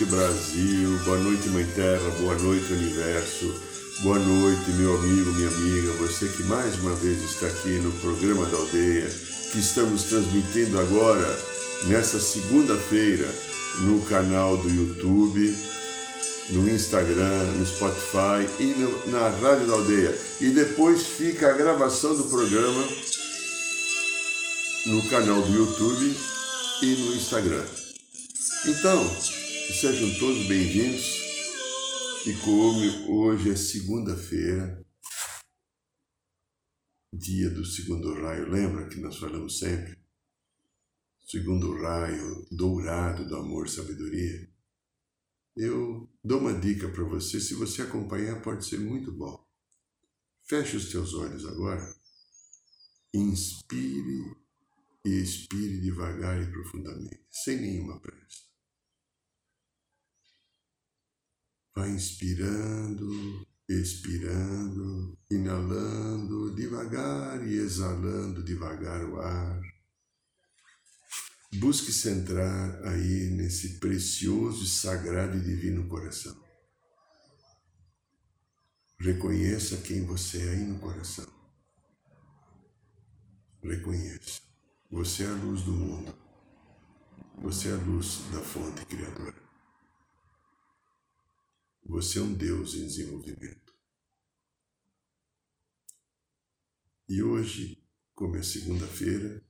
Noite Brasil, boa noite Mãe Terra, boa noite Universo, boa noite meu amigo, minha amiga, você que mais uma vez está aqui no programa da aldeia, que estamos transmitindo agora, nessa segunda-feira, no canal do YouTube, no Instagram, no Spotify e no, na Rádio da Aldeia. E depois fica a gravação do programa no canal do YouTube e no Instagram. Então, sejam todos bem-vindos. E como hoje é segunda-feira, dia do segundo raio, lembra que nós falamos sempre? Segundo raio dourado do amor e sabedoria. Eu dou uma dica para você, se você acompanhar, pode ser muito bom. Feche os teus olhos agora. Inspire e expire devagar e profundamente, sem nenhuma pressa. Vai inspirando, expirando, inalando devagar e exalando devagar o ar. Busque centrar aí nesse precioso, sagrado e divino coração. Reconheça quem você é aí no coração. Reconheça. Você é a luz do mundo. Você é a luz da fonte criadora. Você é um Deus em desenvolvimento. E hoje, como é segunda-feira,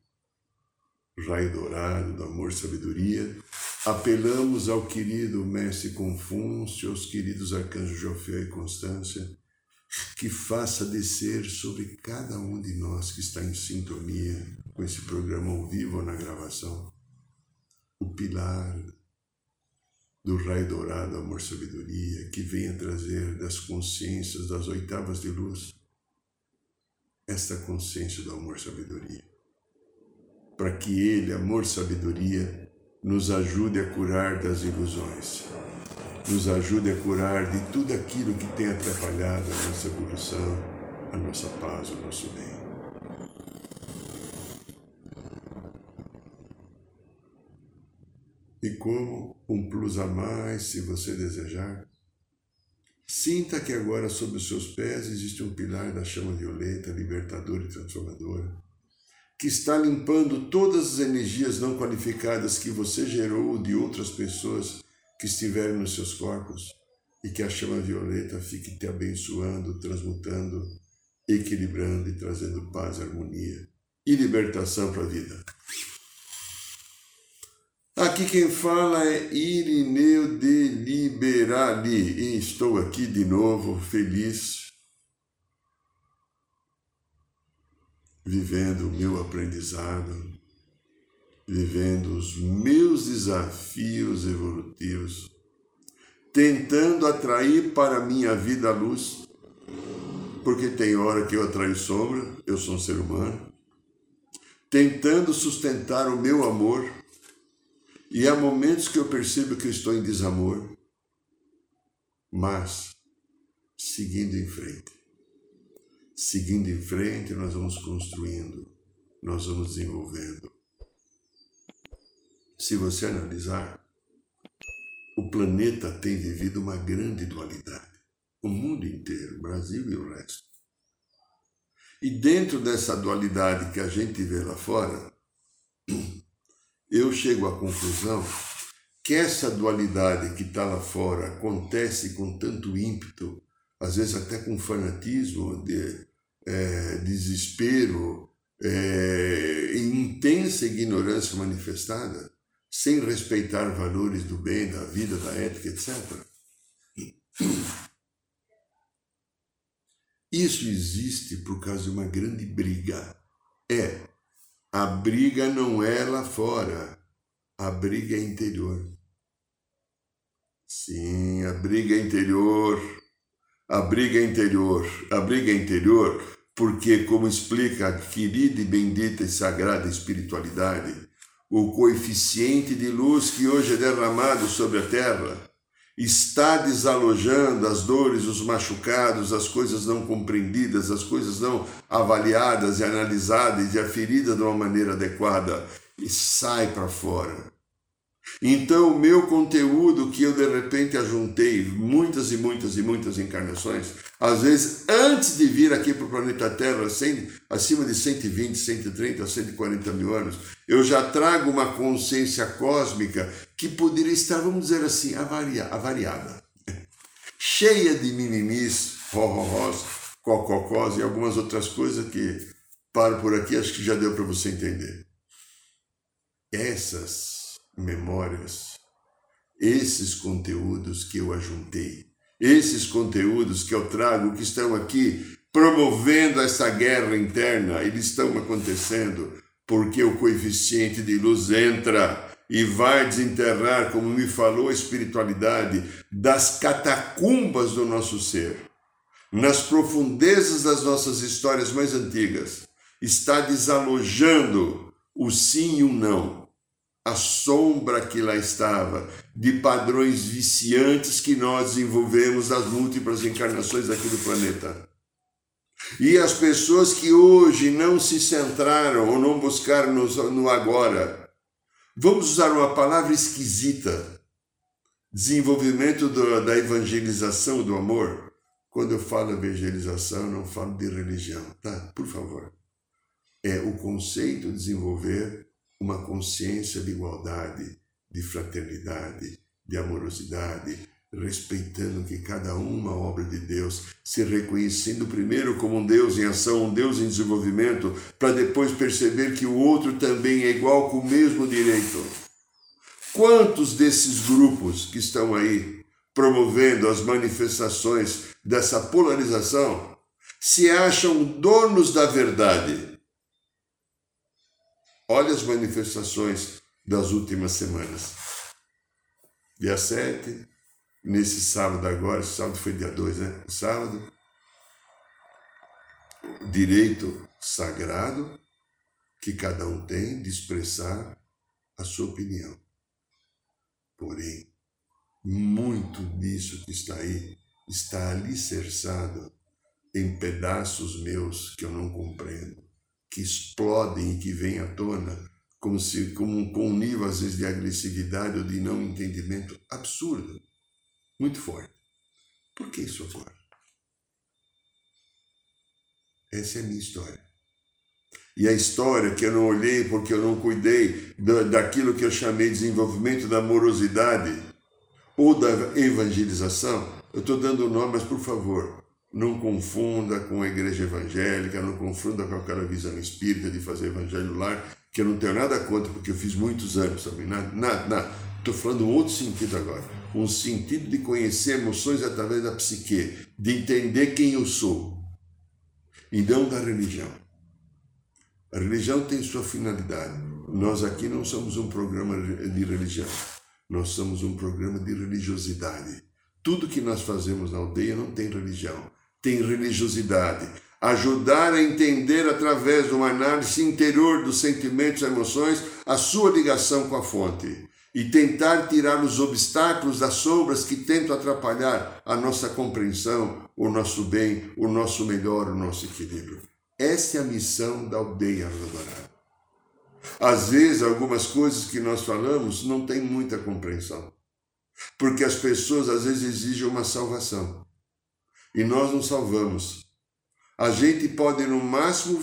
raio dourado do amor e sabedoria, apelamos ao querido Mestre Confúcio, aos queridos arcanjos Jofé e Constância, que faça descer sobre cada um de nós que está em sintonia com esse programa ao vivo ou na gravação, o pilar do raio dourado amor sabedoria que venha trazer das consciências das oitavas de luz esta consciência do amor sabedoria. Para que ele amor sabedoria nos ajude a curar das ilusões nos ajude a curar de tudo aquilo que tem atrapalhado a nossa evolução a nossa paz o nosso bem e como um plus a mais, se você desejar. Sinta que agora sob os seus pés existe um pilar da chama violeta, libertadora e transformadora, que está limpando todas as energias não qualificadas que você gerou de outras pessoas que estiverem nos seus corpos, e que a chama violeta fique te abençoando, transmutando, equilibrando e trazendo paz, harmonia e libertação para a vida. Aqui quem fala é Irineu de Liberali. E estou aqui de novo feliz, vivendo o meu aprendizado, vivendo os meus desafios evolutivos, tentando atrair para minha vida a luz, porque tem hora que eu atraio sombra, eu sou um ser humano, tentando sustentar o meu amor e há momentos que eu percebo que eu estou em desamor, mas seguindo em frente. Seguindo em frente, nós vamos construindo, nós vamos desenvolvendo. Se você analisar, o planeta tem vivido uma grande dualidade. O mundo inteiro, o Brasil e o resto. E dentro dessa dualidade que a gente vê lá fora, eu chego à conclusão que essa dualidade que está lá fora acontece com tanto ímpeto, às vezes até com fanatismo, de, é, desespero, é, intensa ignorância manifestada, sem respeitar valores do bem, da vida, da ética, etc. Isso existe por causa de uma grande briga. É, a briga não é lá fora, a briga é interior. Sim, a briga é interior. A briga é interior. A briga é interior porque, como explica a querida e bendita e sagrada espiritualidade, o coeficiente de luz que hoje é derramado sobre a terra está desalojando as dores, os machucados, as coisas não compreendidas, as coisas não avaliadas e analisadas e aferidas de uma maneira adequada e sai para fora. Então, o meu conteúdo que eu de repente ajuntei muitas e muitas e muitas encarnações, às vezes antes de vir aqui para o planeta Terra, acima de 120, 130, 140 mil anos, eu já trago uma consciência cósmica que poderia estar, vamos dizer assim, avariada, cheia de mimimis, rororós, cococós e algumas outras coisas que paro por aqui, acho que já deu para você entender. Essas memórias, esses conteúdos que eu ajuntei, esses conteúdos que eu trago, que estão aqui promovendo essa guerra interna, eles estão acontecendo porque o coeficiente de luz entra e vai desenterrar, como me falou a espiritualidade, das catacumbas do nosso ser, nas profundezas das nossas histórias mais antigas, está desalojando o sim e o não, a sombra que lá estava, de padrões viciantes que nós desenvolvemos das múltiplas encarnações aqui do planeta. E as pessoas que hoje não se centraram ou não buscaram no, no agora, vamos usar uma palavra esquisita, desenvolvimento do, da evangelização do amor. Quando eu falo evangelização, eu não falo de religião, tá? Por favor. É o conceito de desenvolver uma consciência de igualdade, de fraternidade, de amorosidade, respeitando que cada uma obra de Deus, se reconhecendo primeiro como um Deus em ação, um Deus em desenvolvimento, para depois perceber que o outro também é igual com o mesmo direito. Quantos desses grupos que estão aí promovendo as manifestações dessa polarização se acham donos da verdade? Olha as manifestações das últimas semanas. Dia 7, nesse sábado agora, sábado foi dia 2, né? Sábado, direito sagrado que cada um tem de expressar a sua opinião. Porém, muito disso que está aí está alicerçado em pedaços meus que eu não compreendo que explodem e que vêm à tona como se como com um nível às vezes de agressividade ou de não entendimento absurdo, muito forte. Por que isso ocorre? Essa é a minha história. E a história que eu não olhei porque eu não cuidei daquilo que eu chamei de desenvolvimento da amorosidade ou da evangelização, eu estou dando nome, mas por favor, não confunda com a igreja evangélica, não confunda com aquela visão espírita de fazer evangelho lar, que eu não tenho nada contra, porque eu fiz muitos anos também. Nada, nada, nada. Estou falando outro sentido agora. Um sentido de conhecer emoções através da psique, de entender quem eu sou, e não da religião. A religião tem sua finalidade. Nós aqui não somos um programa de religião, nós somos um programa de religiosidade. Tudo que nós fazemos na aldeia não tem religião tem religiosidade. Ajudar a entender através de uma análise interior dos sentimentos e emoções a sua ligação com a fonte e tentar tirar os obstáculos das sombras que tentam atrapalhar a nossa compreensão, o nosso bem, o nosso melhor, o nosso equilíbrio. Essa é a missão da aldeia Dourada. Às vezes, algumas coisas que nós falamos não têm muita compreensão, porque as pessoas às vezes exigem uma salvação e nós nos salvamos. A gente pode, no máximo,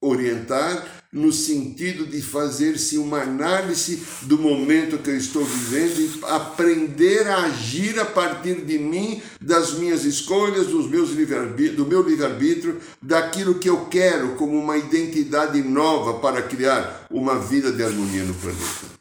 orientar no sentido de fazer-se uma análise do momento que eu estou vivendo e aprender a agir a partir de mim, das minhas escolhas, dos meus do meu livre-arbítrio, daquilo que eu quero como uma identidade nova para criar uma vida de harmonia no planeta.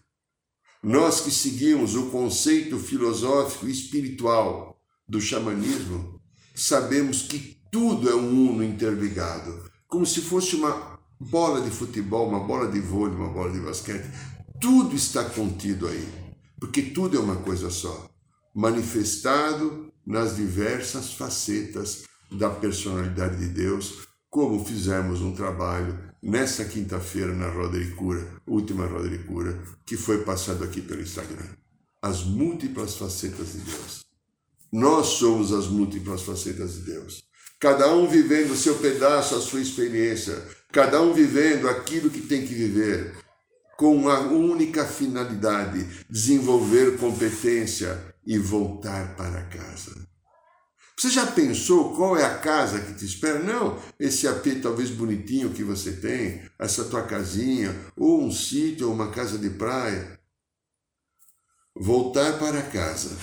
Nós que seguimos o conceito filosófico e espiritual do xamanismo, sabemos que tudo é um uno interligado, como se fosse uma bola de futebol, uma bola de vôlei, uma bola de basquete. Tudo está contido aí, porque tudo é uma coisa só, manifestado nas diversas facetas da personalidade de Deus, como fizemos um trabalho nessa quinta-feira na Roda de Cura, última Roda de Cura, que foi passado aqui pelo Instagram. As múltiplas facetas de Deus. Nós somos as múltiplas facetas de Deus. Cada um vivendo o seu pedaço, a sua experiência, cada um vivendo aquilo que tem que viver, com a única finalidade: desenvolver competência e voltar para casa. Você já pensou qual é a casa que te espera? Não, esse AP talvez bonitinho que você tem, essa tua casinha, ou um sítio, ou uma casa de praia. Voltar para casa.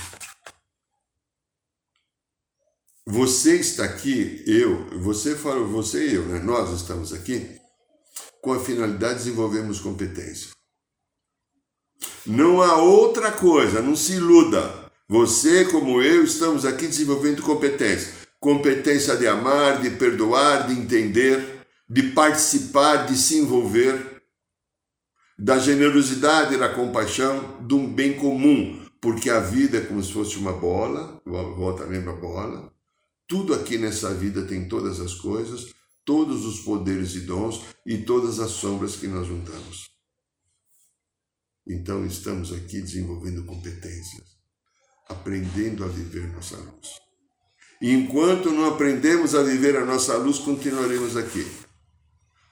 Você está aqui, eu, você falou, você e eu, né? Nós estamos aqui com a finalidade de desenvolvermos competência. Não há outra coisa, não se iluda. Você, como eu, estamos aqui desenvolvendo competência. Competência de amar, de perdoar, de entender, de participar, de se envolver, da generosidade da compaixão, de um bem comum, porque a vida é como se fosse uma bola, volta a mesma bola. Tudo aqui nessa vida tem todas as coisas, todos os poderes e dons e todas as sombras que nós juntamos. Então estamos aqui desenvolvendo competências aprendendo a viver nossa luz. E enquanto não aprendemos a viver a nossa luz, continuaremos aqui,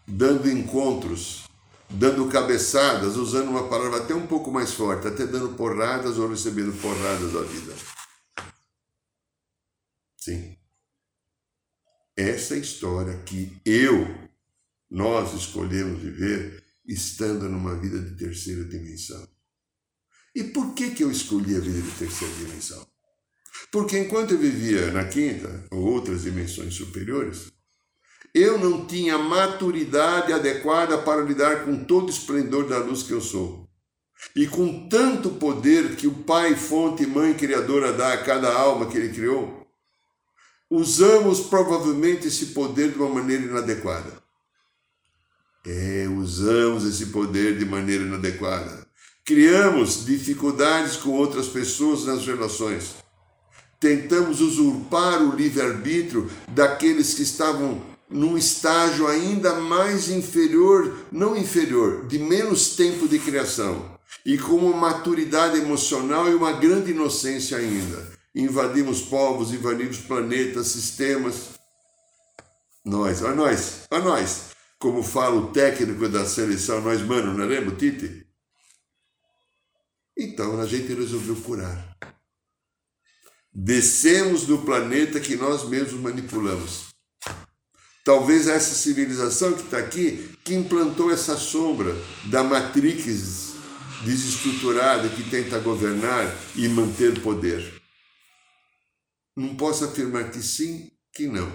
dando encontros, dando cabeçadas, usando uma palavra até um pouco mais forte, até dando porradas ou recebendo porradas da vida. Sim. Essa história que eu, nós escolhemos viver estando numa vida de terceira dimensão. E por que, que eu escolhi a vida de terceira dimensão? Porque enquanto eu vivia na quinta ou outras dimensões superiores, eu não tinha maturidade adequada para lidar com todo o esplendor da luz que eu sou. E com tanto poder que o Pai, fonte, mãe criadora dá a cada alma que ele criou, usamos provavelmente esse poder de uma maneira inadequada. É, usamos esse poder de maneira inadequada. Criamos dificuldades com outras pessoas nas relações. Tentamos usurpar o livre-arbítrio daqueles que estavam num estágio ainda mais inferior, não inferior, de menos tempo de criação, e com uma maturidade emocional e uma grande inocência ainda. Invadimos povos, invadimos planetas, sistemas. Nós, a nós, a nós. Como fala o técnico da seleção, nós, mano, não lembra o Tite? Então a gente resolveu curar. Descemos do planeta que nós mesmos manipulamos. Talvez essa civilização que está aqui, que implantou essa sombra da matrix desestruturada que tenta governar e manter poder. Não posso afirmar que sim, que não.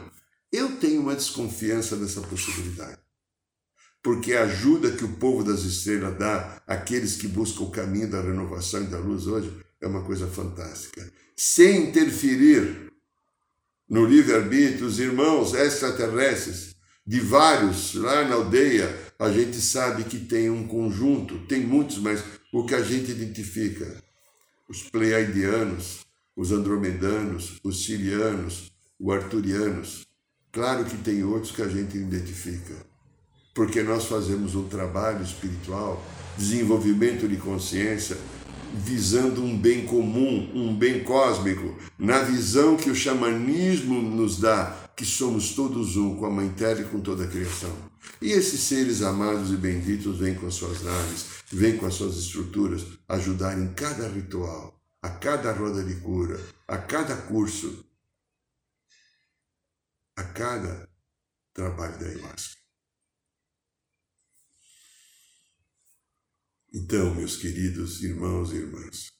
Eu tenho uma desconfiança dessa possibilidade porque a ajuda que o povo das estrelas dá àqueles que buscam o caminho da renovação e da luz hoje é uma coisa fantástica. Sem interferir no livre-arbítrio, os irmãos extraterrestres, de vários lá na aldeia, a gente sabe que tem um conjunto, tem muitos, mas o que a gente identifica, os pleiadianos, os andromedanos, os sirianos, os arturianos. Claro que tem outros que a gente identifica porque nós fazemos um trabalho espiritual, desenvolvimento de consciência, visando um bem comum, um bem cósmico, na visão que o xamanismo nos dá, que somos todos um com a Mãe Terra e com toda a criação. E esses seres amados e benditos vêm com suas naves, vêm com as suas estruturas, ajudar em cada ritual, a cada roda de cura, a cada curso, a cada trabalho da ayahuasca. Então, meus queridos irmãos e irmãs,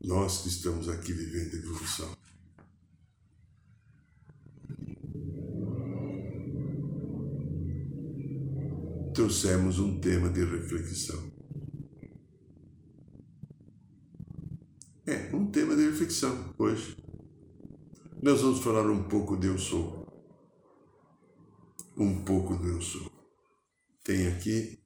nós que estamos aqui vivendo evolução, trouxemos um tema de reflexão. É, um tema de reflexão hoje. Nós vamos falar um pouco de eu sou. um pouco do eu sou. Tem aqui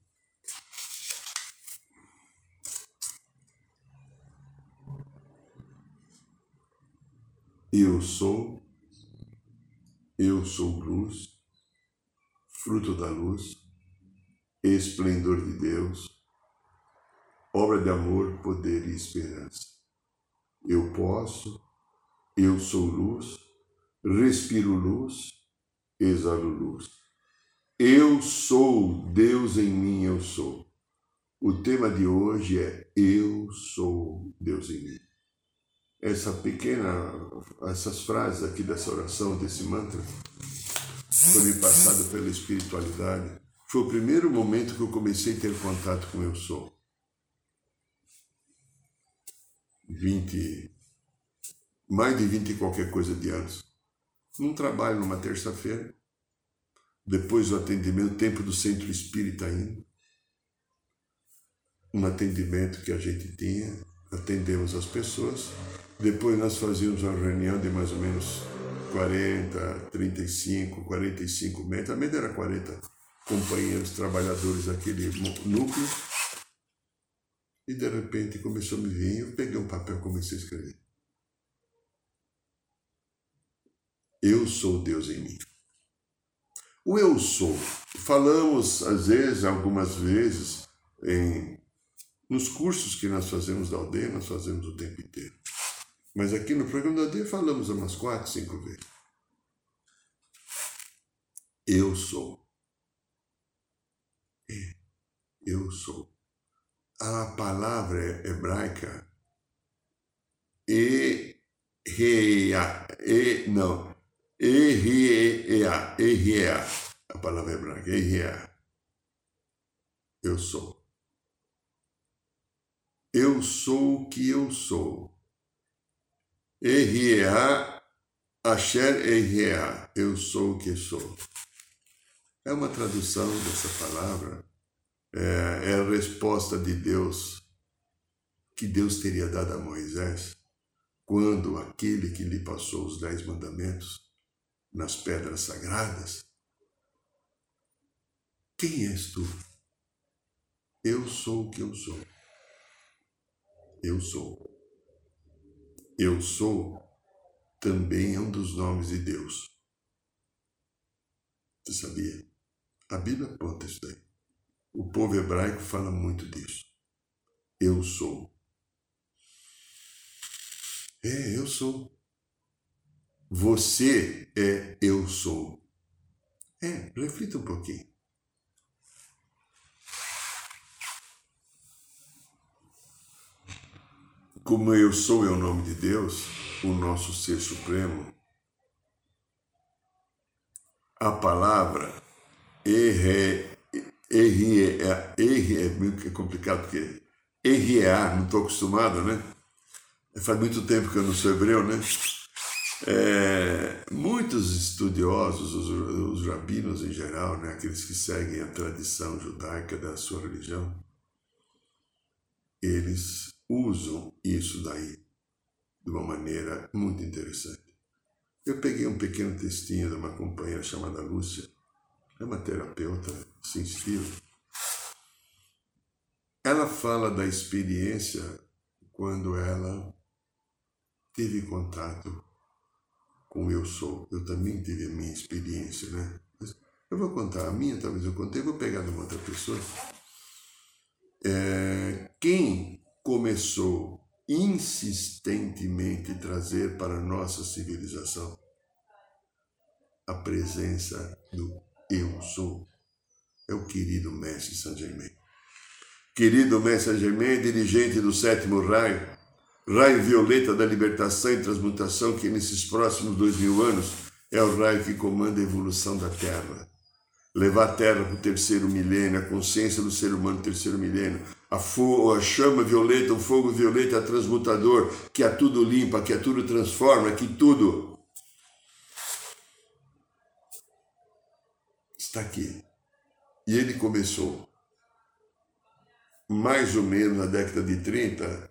Eu sou, eu sou luz, fruto da luz, esplendor de Deus, obra de amor, poder e esperança. Eu posso, eu sou luz, respiro luz, exalo luz. Eu sou, Deus em mim eu sou. O tema de hoje é Eu sou Deus em mim essa pequena, essas frases aqui dessa oração, desse mantra, foi me passado pela espiritualidade. Foi o primeiro momento que eu comecei a ter contato com eu sou. 20, mais de 20 e qualquer coisa de anos. Num trabalho numa terça-feira, depois do atendimento, tempo do centro espírita ainda, um atendimento que a gente tinha, atendemos as pessoas, depois nós fazíamos uma reunião de mais ou menos 40, 35, 45 metros. A média era 40 companheiros, trabalhadores daquele núcleo. E de repente começou a me vir, eu peguei um papel e comecei a escrever. Eu sou Deus em mim. O eu sou. Falamos, às vezes, algumas vezes, em, nos cursos que nós fazemos da aldeia, nós fazemos o tempo inteiro. Mas aqui no programa da dia falamos umas quatro, cinco vezes. Eu sou. É, eu sou. A palavra hebraica e reia, e não, errea, errea, a palavra hebraica, errea. Eu sou. Eu sou o que eu sou. Erriea, Asher Erriea, eu sou o que sou. É uma tradução dessa palavra, é, é a resposta de Deus que Deus teria dado a Moisés quando aquele que lhe passou os dez mandamentos nas pedras sagradas. Quem és tu? Eu sou o que eu sou. Eu sou. Eu sou também é um dos nomes de Deus. Você sabia? A Bíblia aponta isso daí. O povo hebraico fala muito disso. Eu sou. É, eu sou. Você é eu sou. É, reflita um pouquinho. Como eu sou é o nome de Deus, o nosso ser supremo, a palavra erre, erre, erre é muito complicado porque errear, não estou acostumado, né? Faz muito tempo que eu não sou hebreu, né? É, muitos estudiosos, os, os rabinos em geral, né, aqueles que seguem a tradição judaica da sua religião, eles usam isso daí de uma maneira muito interessante. Eu peguei um pequeno textinho de uma companheira chamada Lúcia, é uma terapeuta estilo. Ela fala da experiência quando ela teve contato com eu sou. Eu também tive a minha experiência, né? eu vou contar a minha, talvez eu contei, vou pegar de uma outra pessoa. É, quem começou insistentemente trazer para a nossa civilização a presença do eu sou. O querido Mestre Saint Germain. Querido Mestre Saint Germain, dirigente do sétimo raio, raio violeta da libertação e transmutação, que nesses próximos dois mil anos é o raio que comanda a evolução da Terra levar a Terra para o terceiro milênio, a consciência do ser humano no terceiro milênio, a, a chama violeta, o fogo violeta transmutador, que a tudo limpa, que a tudo transforma, que tudo está aqui. E ele começou mais ou menos na década de 30,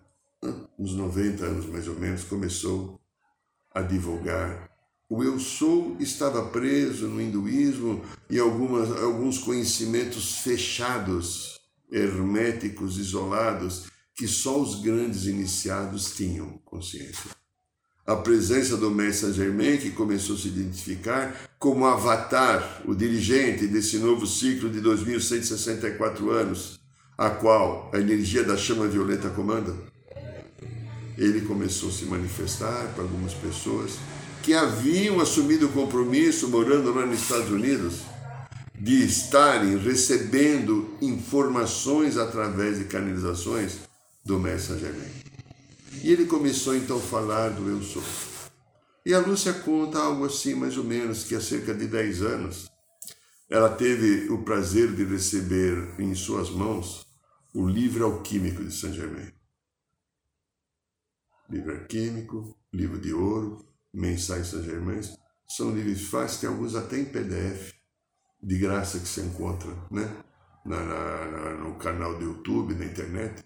uns 90 anos mais ou menos, começou a divulgar o eu sou estava preso no hinduísmo, e algumas, alguns conhecimentos fechados, herméticos, isolados, que só os grandes iniciados tinham consciência. A presença do Mestre Germain, que começou a se identificar como avatar, o dirigente desse novo ciclo de 2164 anos, a qual a energia da chama violeta comanda, ele começou a se manifestar para algumas pessoas que haviam assumido o compromisso, morando lá nos Estados Unidos, de estarem recebendo informações através de canalizações do Mestre Germain. E ele começou então a falar do Eu Sou. E a Lúcia conta algo assim, mais ou menos, que há cerca de 10 anos ela teve o prazer de receber em suas mãos o livro alquímico de Saint Germain. Livro alquímico, livro de ouro, mensais Saint Germain, são livros fáceis, tem alguns até em PDF, de graça que se encontra né? Na, na, na, no canal do YouTube, na internet.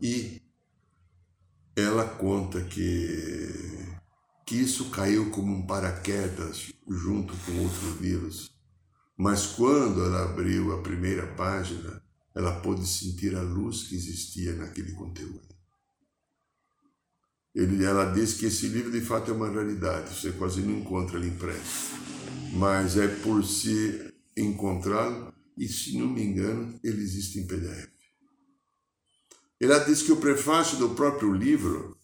E ela conta que, que isso caiu como um paraquedas junto com outros vírus. Mas quando ela abriu a primeira página, ela pôde sentir a luz que existia naquele conteúdo. Ele, ela diz que esse livro de fato é uma raridade, você quase não encontra ele impresso. Mas é por se encontrá-lo, e se não me engano, ele existe em PDF. Ela diz que o prefácio do próprio livro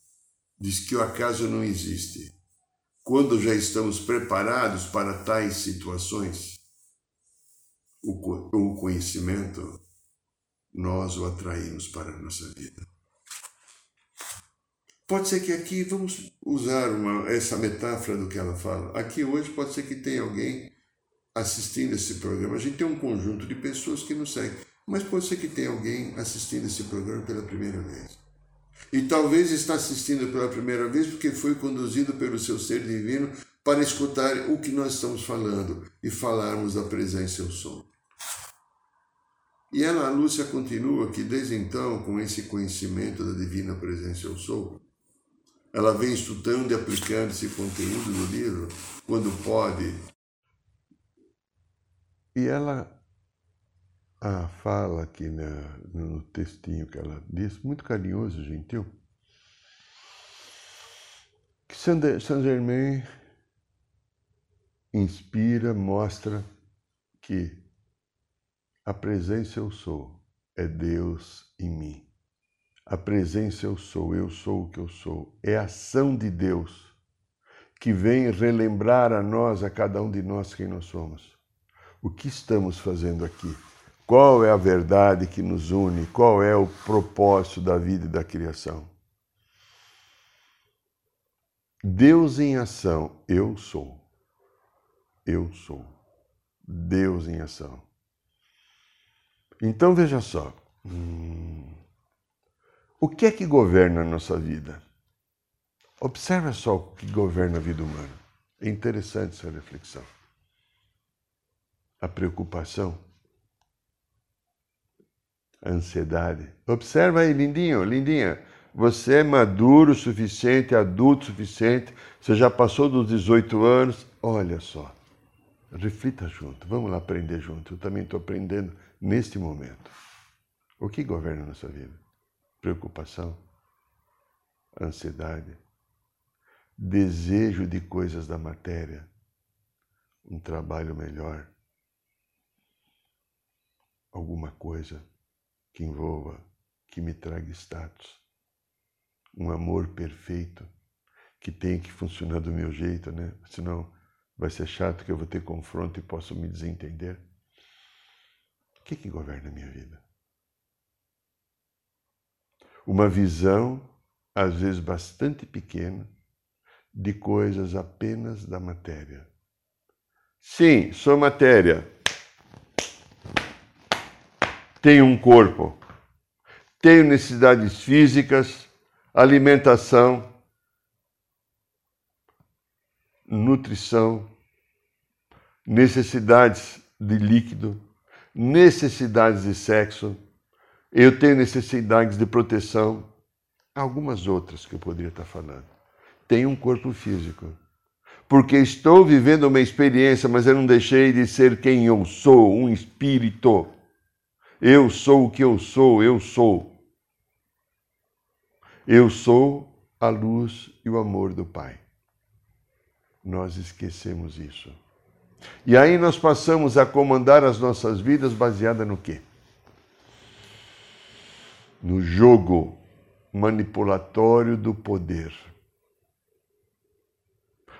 diz que o acaso não existe. Quando já estamos preparados para tais situações, o conhecimento, nós o atraímos para a nossa vida. Pode ser que aqui, vamos usar uma, essa metáfora do que ela fala. Aqui hoje pode ser que tenha alguém assistindo esse programa. A gente tem um conjunto de pessoas que nos seguem, mas pode ser que tenha alguém assistindo esse programa pela primeira vez. E talvez está assistindo pela primeira vez porque foi conduzido pelo seu ser divino para escutar o que nós estamos falando e falarmos da presença eu sou. E ela, a Lúcia, continua que desde então, com esse conhecimento da divina presença eu sou, ela vem estudando e aplicando esse conteúdo no livro quando pode. E ela ah, fala aqui na, no textinho que ela diz, muito carinhoso, gentil, que Saint Germain inspira, mostra que a presença eu sou é Deus em mim. A presença eu sou, eu sou o que eu sou. É a ação de Deus que vem relembrar a nós, a cada um de nós, quem nós somos. O que estamos fazendo aqui? Qual é a verdade que nos une? Qual é o propósito da vida e da criação? Deus em ação, eu sou. Eu sou. Deus em ação. Então veja só. Hum, o que é que governa a nossa vida? Observa só o que governa a vida humana. É interessante essa reflexão. A preocupação, ansiedade. Observa aí, lindinho, lindinha. Você é maduro o suficiente, adulto o suficiente, você já passou dos 18 anos. Olha só, reflita junto, vamos lá aprender junto. Eu também estou aprendendo neste momento. O que governa a nossa vida? preocupação, ansiedade, desejo de coisas da matéria, um trabalho melhor, alguma coisa que envolva, que me traga status, um amor perfeito que tem que funcionar do meu jeito, né? Senão vai ser chato que eu vou ter confronto e posso me desentender. O que, que governa a minha vida? uma visão, às vezes bastante pequena, de coisas apenas da matéria. Sim, sou matéria. Tenho um corpo. Tenho necessidades físicas, alimentação, nutrição, necessidades de líquido, necessidades de sexo eu tenho necessidades de proteção, algumas outras que eu poderia estar falando. Tenho um corpo físico. porque estou vivendo uma experiência, mas eu não deixei de ser quem eu sou, um espírito. Eu sou o que eu sou, eu sou. Eu sou a luz e o amor do Pai. Nós esquecemos isso. E aí nós passamos a comandar as nossas vidas baseada no quê? No jogo manipulatório do poder.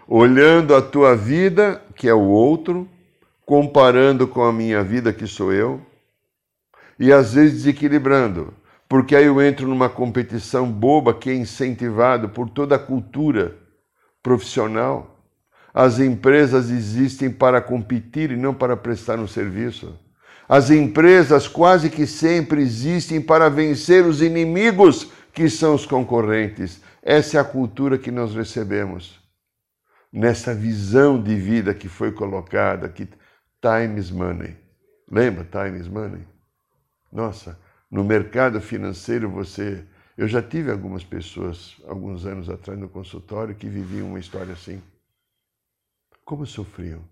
Olhando a tua vida, que é o outro, comparando com a minha vida, que sou eu, e às vezes desequilibrando, porque aí eu entro numa competição boba que é incentivado por toda a cultura profissional. As empresas existem para competir e não para prestar um serviço. As empresas quase que sempre existem para vencer os inimigos que são os concorrentes. Essa é a cultura que nós recebemos. Nessa visão de vida que foi colocada, que time is money. Lembra time is money? Nossa, no mercado financeiro você. Eu já tive algumas pessoas, alguns anos atrás, no consultório, que viviam uma história assim. Como sofriam?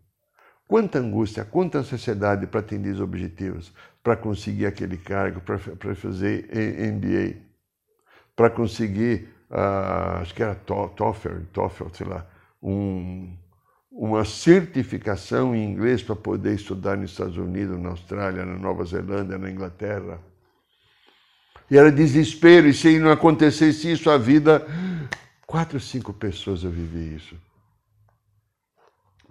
Quanta angústia, quanta ansiedade para atender os objetivos, para conseguir aquele cargo, para fazer MBA para conseguir, uh, acho que era TOEFL, TOEFL, sei lá, um, uma certificação em inglês para poder estudar nos Estados Unidos, na Austrália, na Nova Zelândia, na Inglaterra. E era desespero, e se não acontecesse isso, a vida. Quatro, cinco pessoas eu vivi isso.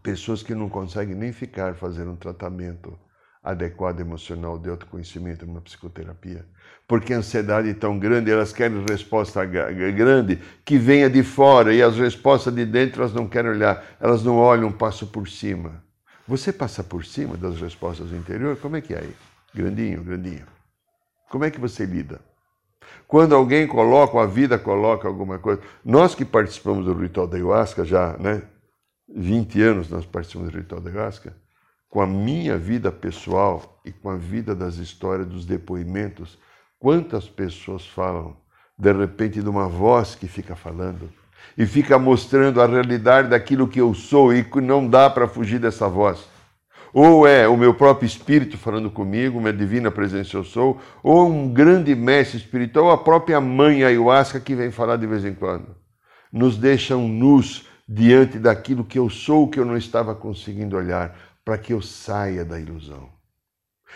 Pessoas que não conseguem nem ficar fazendo um tratamento adequado emocional de autoconhecimento numa psicoterapia. Porque a ansiedade é tão grande, elas querem resposta grande que venha de fora e as respostas de dentro elas não querem olhar, elas não olham, passam por cima. Você passa por cima das respostas do interior? Como é que é aí? Grandinho, grandinho. Como é que você lida? Quando alguém coloca, a vida coloca alguma coisa. Nós que participamos do ritual da ayahuasca já, né? 20 anos nós participamos do ritual da ayahuasca com a minha vida pessoal e com a vida das histórias, dos depoimentos, quantas pessoas falam, de repente, de uma voz que fica falando e fica mostrando a realidade daquilo que eu sou e que não dá para fugir dessa voz. Ou é o meu próprio espírito falando comigo, minha divina presença eu sou, ou um grande mestre espiritual, ou a própria mãe ayahuasca que vem falar de vez em quando. Nos deixam nus diante daquilo que eu sou, que eu não estava conseguindo olhar para que eu saia da ilusão.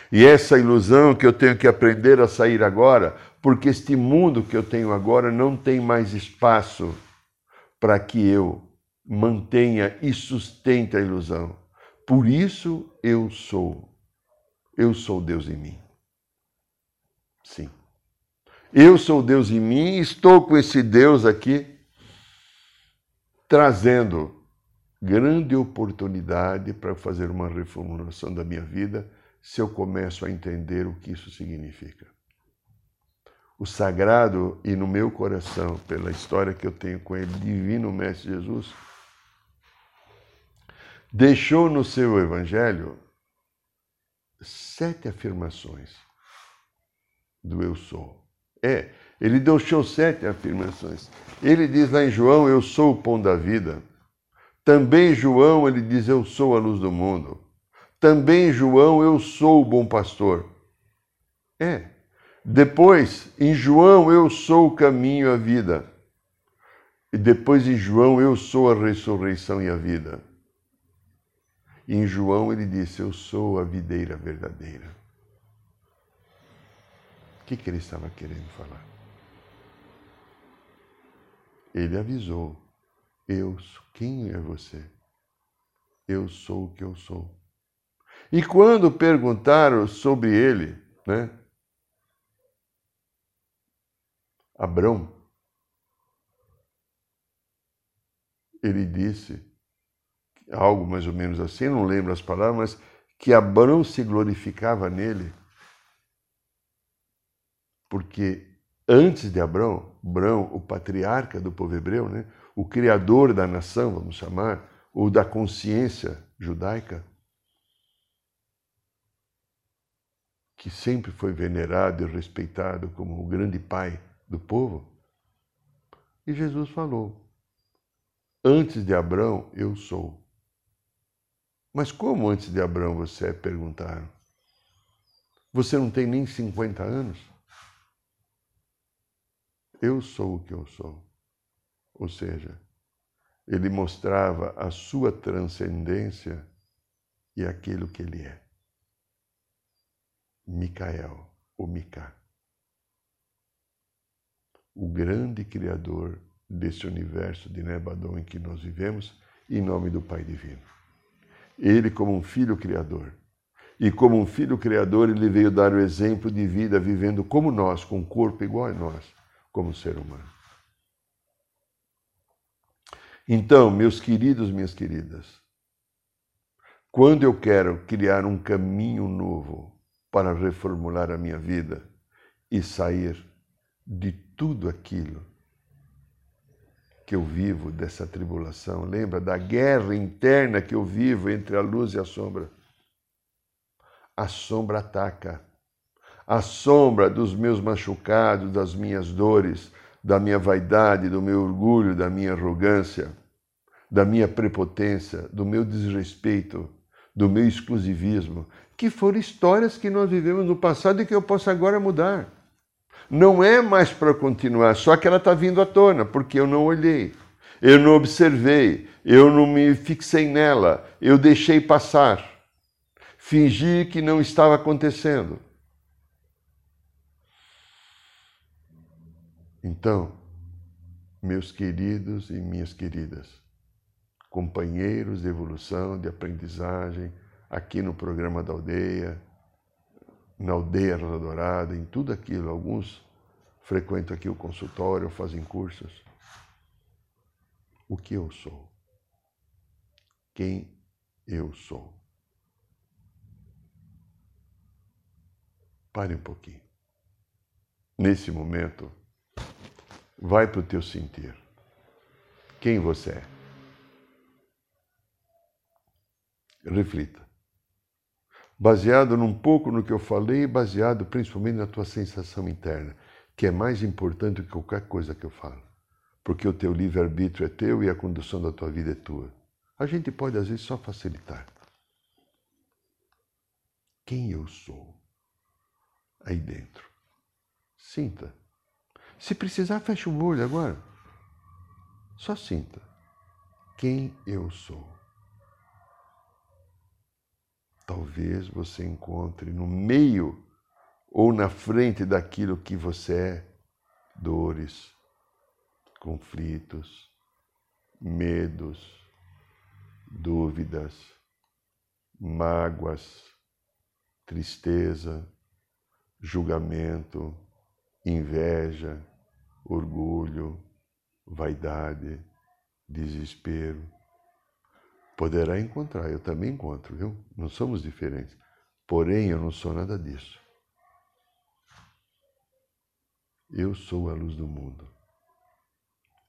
E essa ilusão que eu tenho que aprender a sair agora, porque este mundo que eu tenho agora não tem mais espaço para que eu mantenha e sustente a ilusão. Por isso eu sou. Eu sou Deus em mim. Sim. Eu sou Deus em mim, estou com esse Deus aqui trazendo grande oportunidade para fazer uma reformulação da minha vida se eu começo a entender o que isso significa. O sagrado e no meu coração, pela história que eu tenho com ele, divino Mestre Jesus, deixou no seu evangelho sete afirmações do eu sou. É, ele deixou sete afirmações. Ele diz lá em João: Eu sou o pão da vida. Também João, ele diz: Eu sou a luz do mundo. Também João, eu sou o bom pastor. É. Depois, em João, eu sou o caminho a vida. E depois, em João, eu sou a ressurreição e a vida. E em João, ele disse: Eu sou a videira verdadeira. O que, que ele estava querendo falar? Ele avisou eu, quem é você? Eu sou o que eu sou. E quando perguntaram sobre ele, né? Abrão, ele disse algo mais ou menos assim, não lembro as palavras, mas que Abrão se glorificava nele, porque antes de Abrão, Abrão, o patriarca do povo hebreu, né, o criador da nação, vamos chamar, ou da consciência judaica, que sempre foi venerado e respeitado como o grande pai do povo. E Jesus falou: Antes de Abraão, eu sou. Mas como antes de Abraão você é? Perguntaram. Você não tem nem 50 anos? Eu sou o que eu sou. Ou seja, ele mostrava a sua transcendência e aquilo que ele é. Micael, o Micá. O grande Criador desse universo de Nebadon em que nós vivemos, em nome do Pai Divino. Ele, como um filho criador, e como um filho criador, ele veio dar o exemplo de vida vivendo como nós, com um corpo igual a nós, como ser humano. Então, meus queridos, minhas queridas, quando eu quero criar um caminho novo para reformular a minha vida e sair de tudo aquilo que eu vivo dessa tribulação, lembra da guerra interna que eu vivo entre a luz e a sombra? A sombra ataca. A sombra dos meus machucados, das minhas dores, da minha vaidade, do meu orgulho, da minha arrogância da minha prepotência, do meu desrespeito, do meu exclusivismo, que foram histórias que nós vivemos no passado e que eu posso agora mudar. Não é mais para continuar, só que ela está vindo à tona, porque eu não olhei, eu não observei, eu não me fixei nela, eu deixei passar, fingi que não estava acontecendo. Então, meus queridos e minhas queridas, companheiros de evolução, de aprendizagem, aqui no programa da aldeia, na aldeia Rosa Dourada, em tudo aquilo. Alguns frequentam aqui o consultório, fazem cursos. O que eu sou? Quem eu sou? Pare um pouquinho. Nesse momento, vai para o teu sentir. Quem você é? Reflita. Baseado num pouco no que eu falei, baseado principalmente na tua sensação interna, que é mais importante do que qualquer coisa que eu falo. Porque o teu livre-arbítrio é teu e a condução da tua vida é tua. A gente pode, às vezes, só facilitar. Quem eu sou? Aí dentro. Sinta. Se precisar, feche o olho agora. Só sinta. Quem eu sou? Talvez você encontre no meio ou na frente daquilo que você é. Dores, conflitos, medos, dúvidas, mágoas, tristeza, julgamento, inveja, orgulho, vaidade, desespero Poderá encontrar, eu também encontro, viu? Não somos diferentes. Porém, eu não sou nada disso. Eu sou a luz do mundo.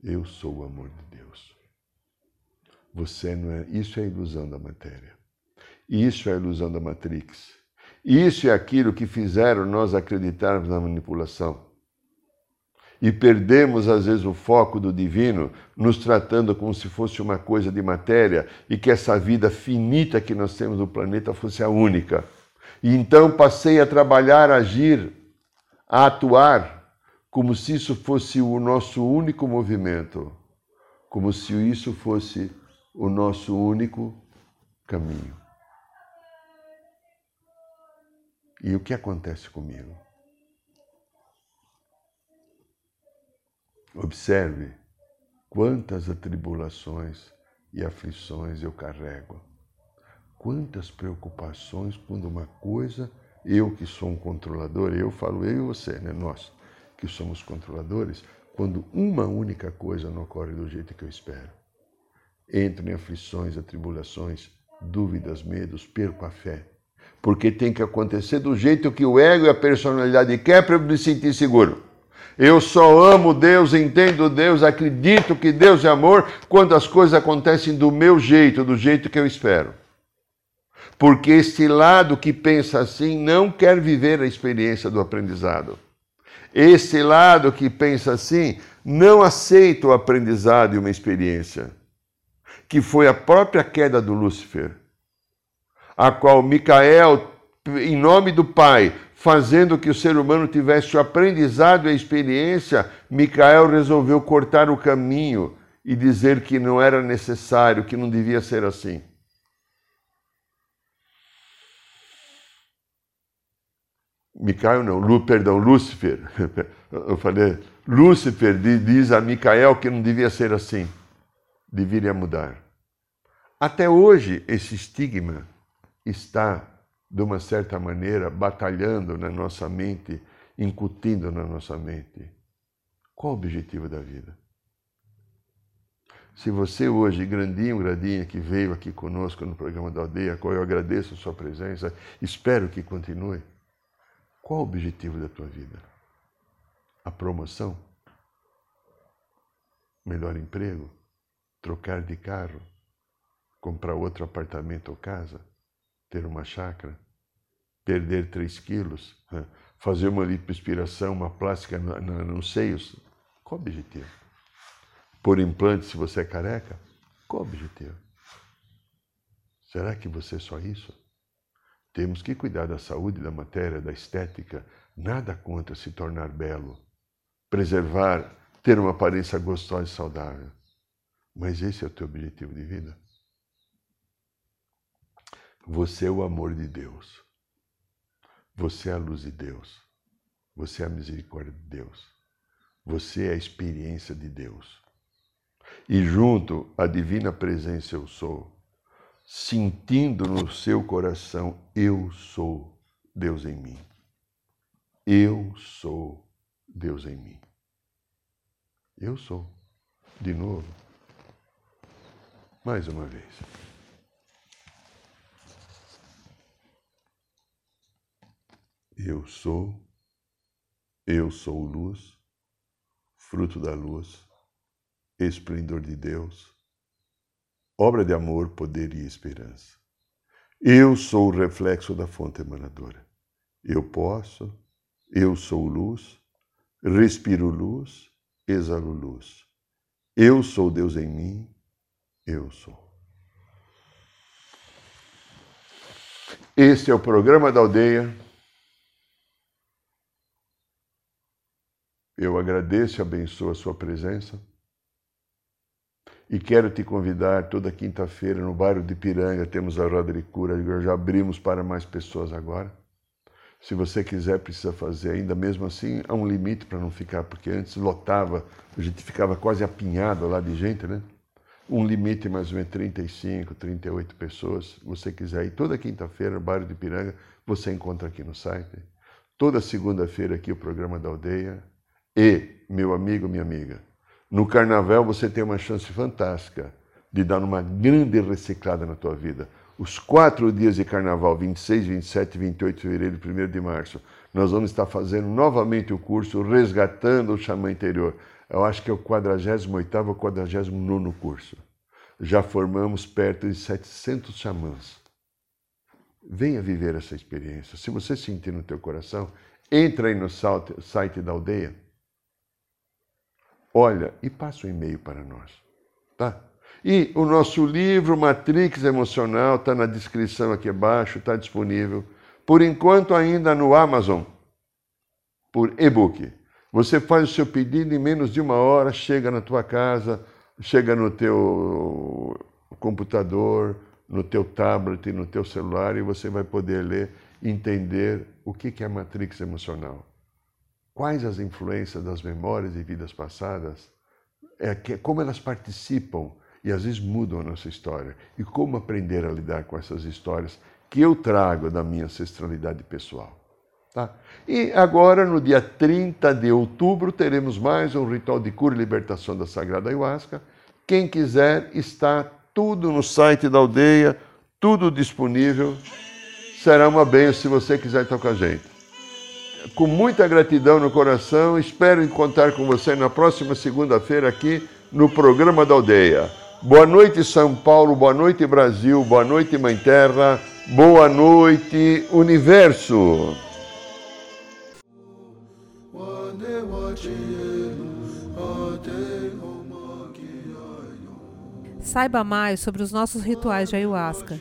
Eu sou o amor de Deus. Você não é. Isso é a ilusão da matéria. Isso é a ilusão da Matrix. Isso é aquilo que fizeram nós acreditarmos na manipulação e perdemos às vezes o foco do divino, nos tratando como se fosse uma coisa de matéria e que essa vida finita que nós temos no planeta fosse a única. E então passei a trabalhar, a agir, a atuar como se isso fosse o nosso único movimento, como se isso fosse o nosso único caminho. E o que acontece comigo? Observe quantas atribulações e aflições eu carrego. Quantas preocupações quando uma coisa, eu que sou um controlador, eu falo eu e você, né? Nós que somos controladores, quando uma única coisa não ocorre do jeito que eu espero. Entro em aflições, atribulações, dúvidas, medos, perco a fé. Porque tem que acontecer do jeito que o ego e a personalidade quer para eu me sentir seguro. Eu só amo Deus, entendo Deus, acredito que Deus é amor quando as coisas acontecem do meu jeito, do jeito que eu espero. Porque este lado que pensa assim não quer viver a experiência do aprendizado. Esse lado que pensa assim não aceita o aprendizado e uma experiência. que foi a própria queda do Lúcifer, a qual Micael, em nome do Pai, fazendo que o ser humano tivesse o aprendizado e a experiência, Micael resolveu cortar o caminho e dizer que não era necessário, que não devia ser assim. Micael não, Lu, perdão, Lúcifer. Eu falei, Lúcifer diz a Micael que não devia ser assim, deveria mudar. Até hoje, esse estigma está, de uma certa maneira, batalhando na nossa mente, incutindo na nossa mente. Qual o objetivo da vida? Se você hoje, grandinho, grandinha, que veio aqui conosco no programa da aldeia, qual eu agradeço a sua presença, espero que continue. Qual o objetivo da tua vida? A promoção? Melhor emprego? Trocar de carro? Comprar outro apartamento ou casa? Ter uma chácara? Perder 3 quilos? Fazer uma lipoaspiração, uma plástica nos seios? Qual o objetivo? Por implante se você é careca? Qual o objetivo? Será que você é só isso? Temos que cuidar da saúde, da matéria, da estética. Nada contra se tornar belo, preservar, ter uma aparência gostosa e saudável. Mas esse é o teu objetivo de vida? Você é o amor de Deus. Você é a luz de Deus. Você é a misericórdia de Deus. Você é a experiência de Deus. E junto à divina presença eu sou, sentindo no seu coração: eu sou Deus em mim. Eu sou Deus em mim. Eu sou. De novo. Mais uma vez. Eu sou, eu sou luz, fruto da luz, esplendor de Deus, obra de amor, poder e esperança. Eu sou o reflexo da fonte emanadora. Eu posso, eu sou luz, respiro luz, exalo luz. Eu sou Deus em mim, eu sou. Este é o programa da aldeia. Eu agradeço e abençoo a sua presença. E quero te convidar toda quinta-feira no bairro de Piranga, temos a roda de cura, já abrimos para mais pessoas agora. Se você quiser, precisa fazer ainda, mesmo assim, há um limite para não ficar, porque antes lotava, a gente ficava quase apinhado lá de gente, né? Um limite mais ou menos 35, 38 pessoas. Se você quiser ir toda quinta-feira no bairro de Piranga, você encontra aqui no site. Toda segunda-feira aqui o programa da aldeia. E, meu amigo, minha amiga, no carnaval você tem uma chance fantástica de dar uma grande reciclada na tua vida. Os quatro dias de carnaval, 26, 27, 28 de fevereiro e 1 de março, nós vamos estar fazendo novamente o curso Resgatando o Xamã Interior. Eu acho que é o 48 ou 49 curso. Já formamos perto de 700 xamãs. Venha viver essa experiência. Se você sentir no teu coração, entra aí no site da aldeia olha e passa o um e-mail para nós, tá? E o nosso livro Matrix Emocional está na descrição aqui abaixo, está disponível. Por enquanto ainda no Amazon, por e-book. Você faz o seu pedido em menos de uma hora, chega na tua casa, chega no teu computador, no teu tablet, no teu celular e você vai poder ler, entender o que é a matrix emocional. Quais as influências das memórias e vidas passadas, é que, como elas participam e às vezes mudam a nossa história, e como aprender a lidar com essas histórias que eu trago da minha ancestralidade pessoal. Tá? E agora, no dia 30 de outubro, teremos mais um ritual de cura e libertação da Sagrada Ayahuasca. Quem quiser, está tudo no site da aldeia, tudo disponível. Será uma benção se você quiser estar com a gente com muita gratidão no coração. Espero encontrar com você na próxima segunda-feira aqui no programa da Aldeia. Boa noite, São Paulo. Boa noite, Brasil. Boa noite, Mãe Terra. Boa noite, Universo. Saiba mais sobre os nossos rituais de ayahuasca,